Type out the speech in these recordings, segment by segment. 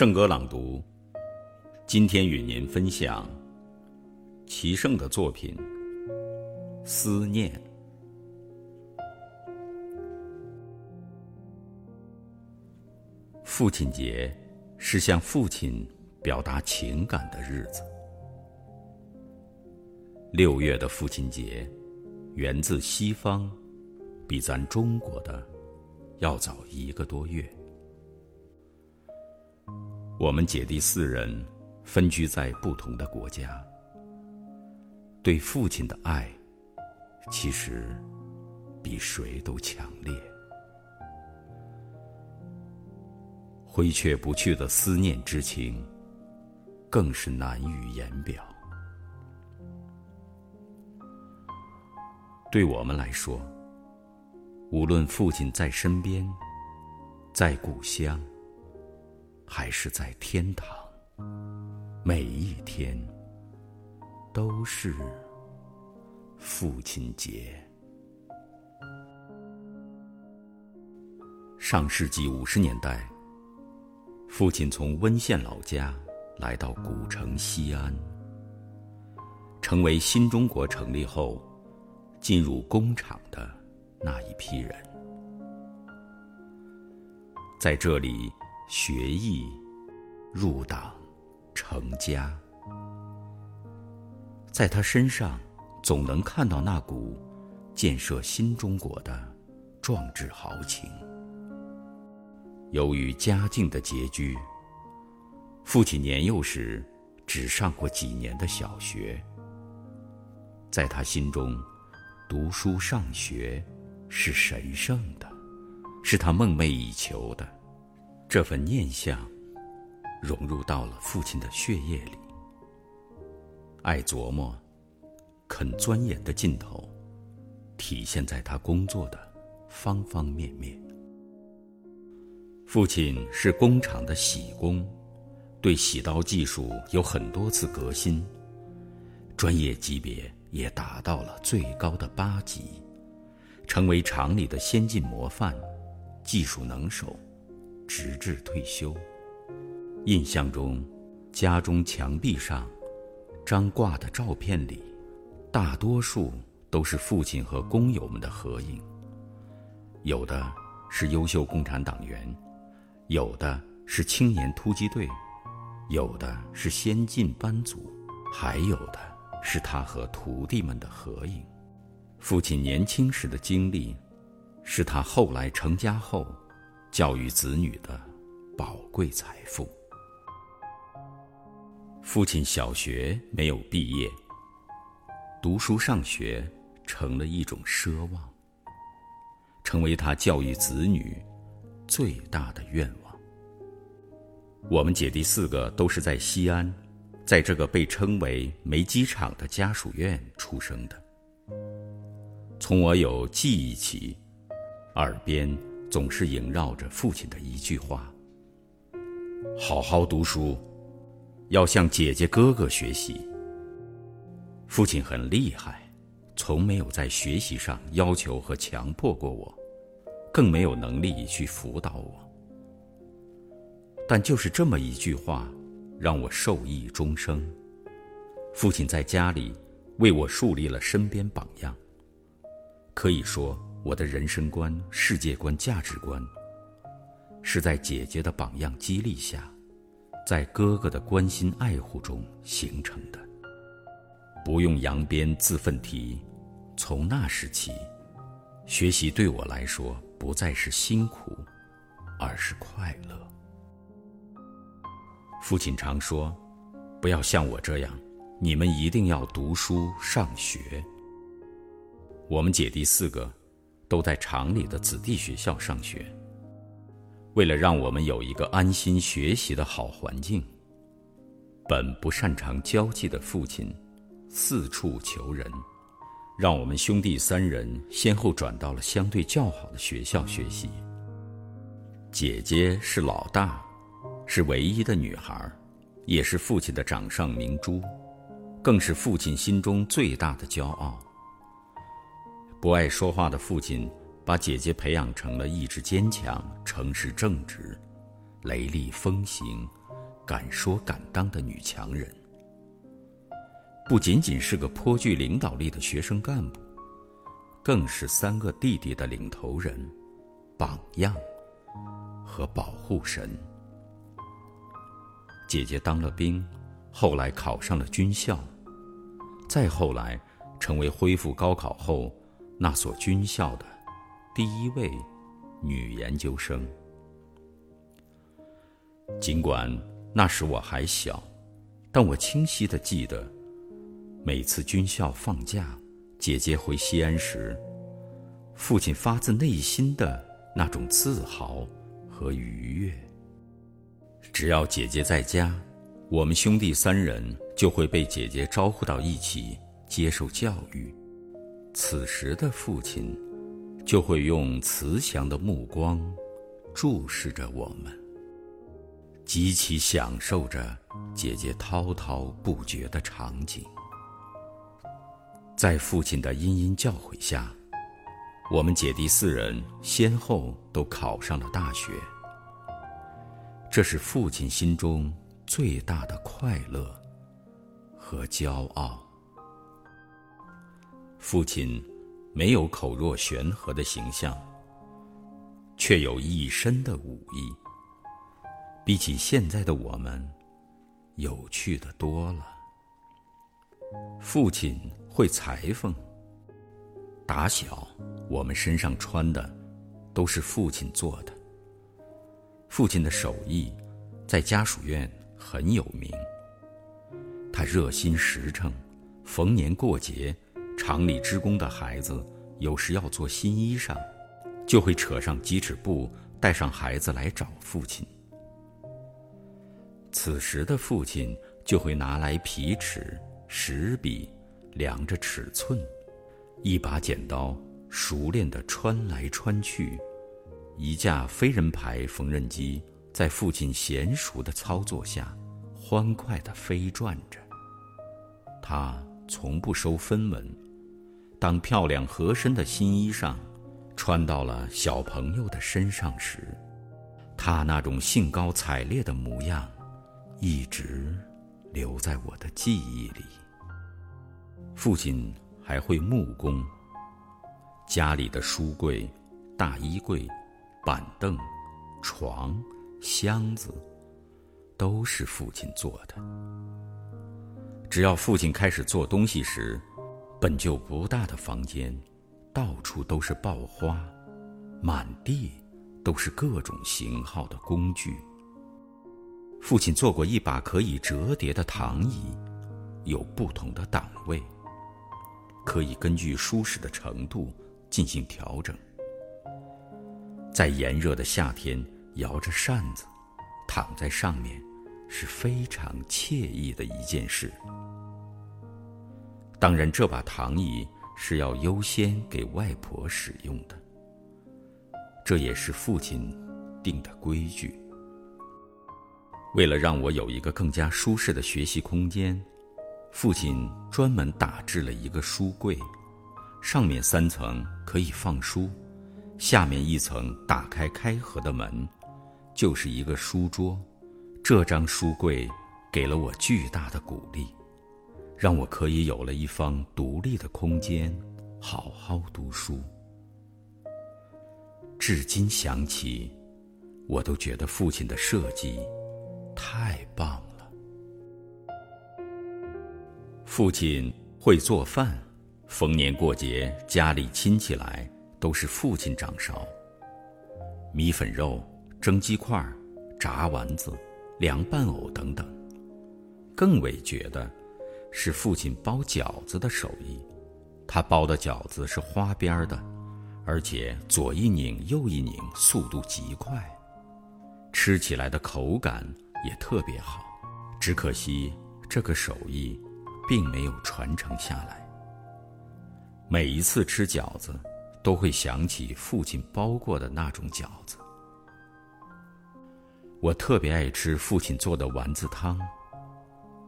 圣歌朗读，今天与您分享齐胜的作品《思念》。父亲节是向父亲表达情感的日子。六月的父亲节，源自西方，比咱中国的要早一个多月。我们姐弟四人分居在不同的国家，对父亲的爱，其实比谁都强烈。挥却不去的思念之情，更是难于言表。对我们来说，无论父亲在身边，在故乡，还是在天堂，每一天都是父亲节。上世纪五十年代，父亲从温县老家来到古城西安，成为新中国成立后。进入工厂的那一批人，在这里学艺、入党、成家，在他身上总能看到那股建设新中国的壮志豪情。由于家境的拮据，父亲年幼时只上过几年的小学，在他心中。读书上学是神圣的，是他梦寐以求的。这份念想融入到了父亲的血液里。爱琢磨、肯钻研的劲头，体现在他工作的方方面面。父亲是工厂的洗工，对洗刀技术有很多次革新，专业级别。也达到了最高的八级，成为厂里的先进模范，技术能手，直至退休。印象中，家中墙壁上张挂的照片里，大多数都是父亲和工友们的合影。有的是优秀共产党员，有的是青年突击队，有的是先进班组，还有的。是他和徒弟们的合影。父亲年轻时的经历，是他后来成家后教育子女的宝贵财富。父亲小学没有毕业，读书上学成了一种奢望，成为他教育子女最大的愿望。我们姐弟四个都是在西安。在这个被称为“煤机厂”的家属院出生的，从我有记忆起，耳边总是萦绕着父亲的一句话：“好好读书，要向姐姐哥哥学习。”父亲很厉害，从没有在学习上要求和强迫过我，更没有能力去辅导我。但就是这么一句话。让我受益终生。父亲在家里为我树立了身边榜样。可以说，我的人生观、世界观、价值观，是在姐姐的榜样激励下，在哥哥的关心爱护中形成的。不用扬鞭自奋蹄，从那时起，学习对我来说不再是辛苦，而是快乐。父亲常说：“不要像我这样，你们一定要读书上学。”我们姐弟四个都在厂里的子弟学校上学。为了让我们有一个安心学习的好环境，本不擅长交际的父亲四处求人，让我们兄弟三人先后转到了相对较好的学校学习。姐姐是老大。是唯一的女孩，也是父亲的掌上明珠，更是父亲心中最大的骄傲。不爱说话的父亲，把姐姐培养成了意志坚强、诚实正直、雷厉风行、敢说敢当的女强人。不仅仅是个颇具领导力的学生干部，更是三个弟弟的领头人、榜样和保护神。姐姐当了兵，后来考上了军校，再后来成为恢复高考后那所军校的第一位女研究生。尽管那时我还小，但我清晰的记得。每次军校放假，姐姐回西安时，父亲发自内心的那种自豪和愉悦。只要姐姐在家，我们兄弟三人就会被姐姐招呼到一起接受教育。此时的父亲，就会用慈祥的目光注视着我们，极其享受着姐姐滔滔不绝的场景。在父亲的殷殷教诲下，我们姐弟四人先后都考上了大学。这是父亲心中最大的快乐和骄傲。父亲没有口若悬河的形象，却有一身的武艺，比起现在的我们，有趣的多了。父亲。会裁缝。打小，我们身上穿的都是父亲做的。父亲的手艺在家属院很有名。他热心实诚，逢年过节，厂里职工的孩子有时要做新衣裳，就会扯上几尺布，带上孩子来找父亲。此时的父亲就会拿来皮尺、石笔。量着尺寸，一把剪刀熟练地穿来穿去，一架飞人牌缝纫机在父亲娴熟的操作下，欢快地飞转着。他从不收分文。当漂亮合身的新衣裳穿到了小朋友的身上时，他那种兴高采烈的模样，一直留在我的记忆里。父亲还会木工。家里的书柜、大衣柜、板凳、床、箱子，都是父亲做的。只要父亲开始做东西时，本就不大的房间，到处都是爆花，满地都是各种型号的工具。父亲做过一把可以折叠的躺椅，有不同的档位。可以根据舒适的程度进行调整。在炎热的夏天，摇着扇子，躺在上面，是非常惬意的一件事。当然，这把躺椅是要优先给外婆使用的，这也是父亲定的规矩。为了让我有一个更加舒适的学习空间。父亲专门打制了一个书柜，上面三层可以放书，下面一层打开开合的门，就是一个书桌。这张书柜给了我巨大的鼓励，让我可以有了一方独立的空间，好好读书。至今想起，我都觉得父亲的设计太棒了。父亲会做饭，逢年过节家里亲戚来都是父亲掌勺。米粉肉、蒸鸡块、炸丸子、凉拌藕等等。更为觉得，是父亲包饺子的手艺。他包的饺子是花边的，而且左一拧右一拧，速度极快，吃起来的口感也特别好。只可惜这个手艺。并没有传承下来。每一次吃饺子，都会想起父亲包过的那种饺子。我特别爱吃父亲做的丸子汤，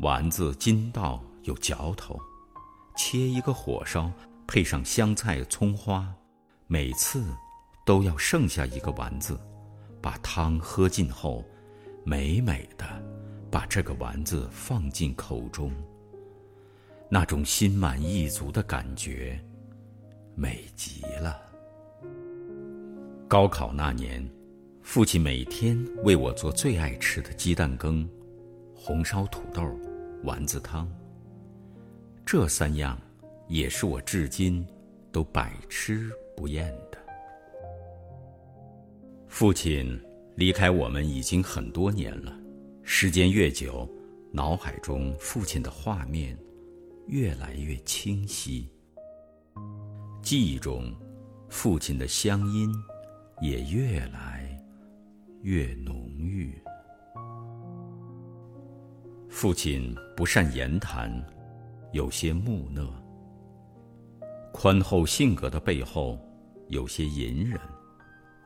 丸子筋道有嚼头，切一个火烧，配上香菜、葱花，每次都要剩下一个丸子，把汤喝尽后，美美的把这个丸子放进口中，那种心满意足的感觉，美极了。高考那年，父亲每天为我做最爱吃的鸡蛋羹、红烧土豆、丸子汤。这三样，也是我至今都百吃不厌的。父亲离开我们已经很多年了，时间越久，脑海中父亲的画面越来越清晰，记忆中父亲的乡音。也越来越浓郁。父亲不善言谈，有些木讷。宽厚性格的背后，有些隐忍，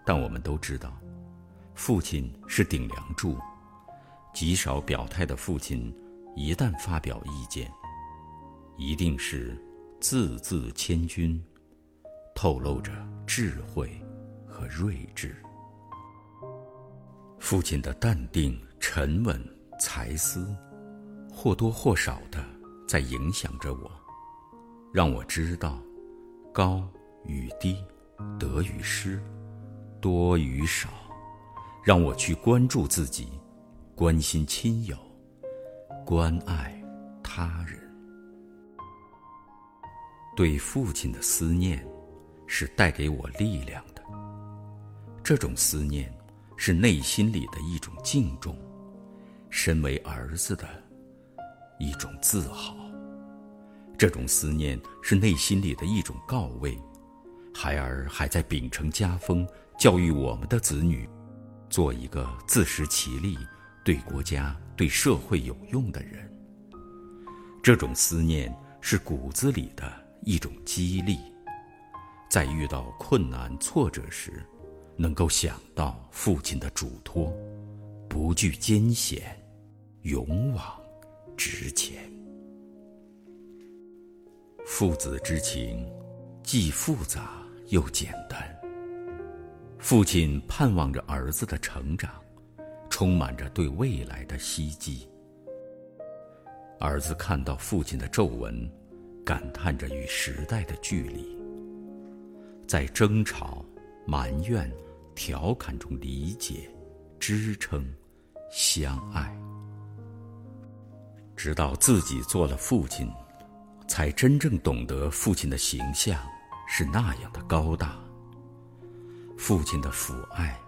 但我们都知道，父亲是顶梁柱。极少表态的父亲，一旦发表意见，一定是字字千钧，透露着智慧。和睿智，父亲的淡定、沉稳、才思，或多或少的在影响着我，让我知道高与低、得与失、多与少，让我去关注自己，关心亲友，关爱他人。对父亲的思念，是带给我力量的。这种思念，是内心里的一种敬重，身为儿子的一种自豪。这种思念是内心里的一种告慰，孩儿还在秉承家风，教育我们的子女，做一个自食其力、对国家、对社会有用的人。这种思念是骨子里的一种激励，在遇到困难挫折时。能够想到父亲的嘱托，不惧艰险，勇往父子之情，既复杂又简单。父亲盼望着儿子的成长，充满着对未来的希冀。儿子看到父亲的皱纹，感叹着与时代的距离，在争吵。埋怨、调侃中理解、支撑、相爱，直到自己做了父亲，才真正懂得父亲的形象是那样的高大，父亲的抚爱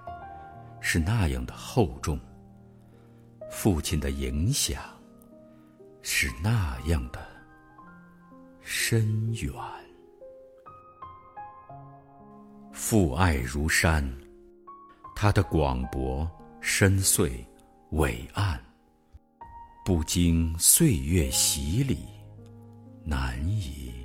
是那样的厚重，父亲的影响是那样的深远。父爱如山，他的广博、深邃、伟岸，不经岁月洗礼，难以。